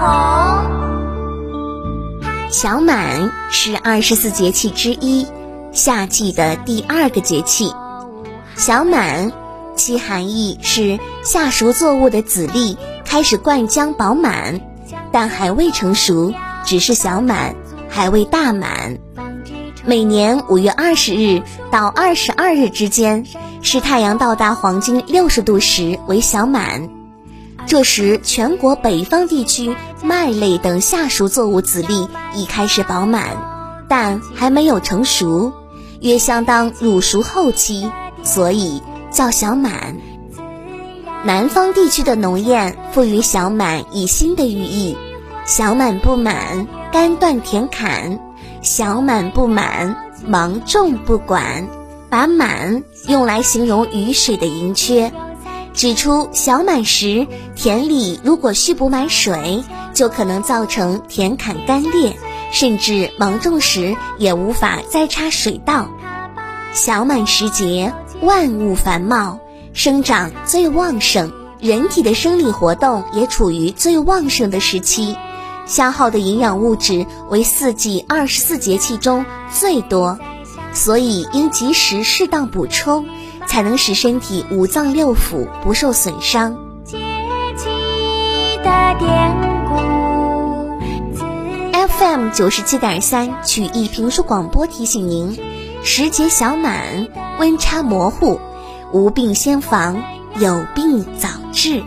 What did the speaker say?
红。小满是二十四节气之一，夏季的第二个节气。小满，其含义是夏熟作物的籽粒开始灌浆饱满，但还未成熟，只是小满，还未大满。每年五月二十日到二十二日之间，是太阳到达黄金六十度时为小满。这时，全国北方地区麦类等夏熟作物籽粒已开始饱满，但还没有成熟，约相当乳熟后期，所以叫小满。南方地区的农谚赋予小满以新的寓意：小满不满，干断田坎。小满不满，忙种不管，把满用来形容雨水的盈缺，指出小满时田里如果蓄不满水，就可能造成田坎干裂，甚至芒种时也无法再插水稻。小满时节，万物繁茂，生长最旺盛，人体的生理活动也处于最旺盛的时期。消耗的营养物质为四季二十四节气中最多，所以应及时适当补充，才能使身体五脏六腑不受损伤。FM 九十七点三曲艺评书广播提醒您：时节小满，温差模糊，无病先防，有病早治。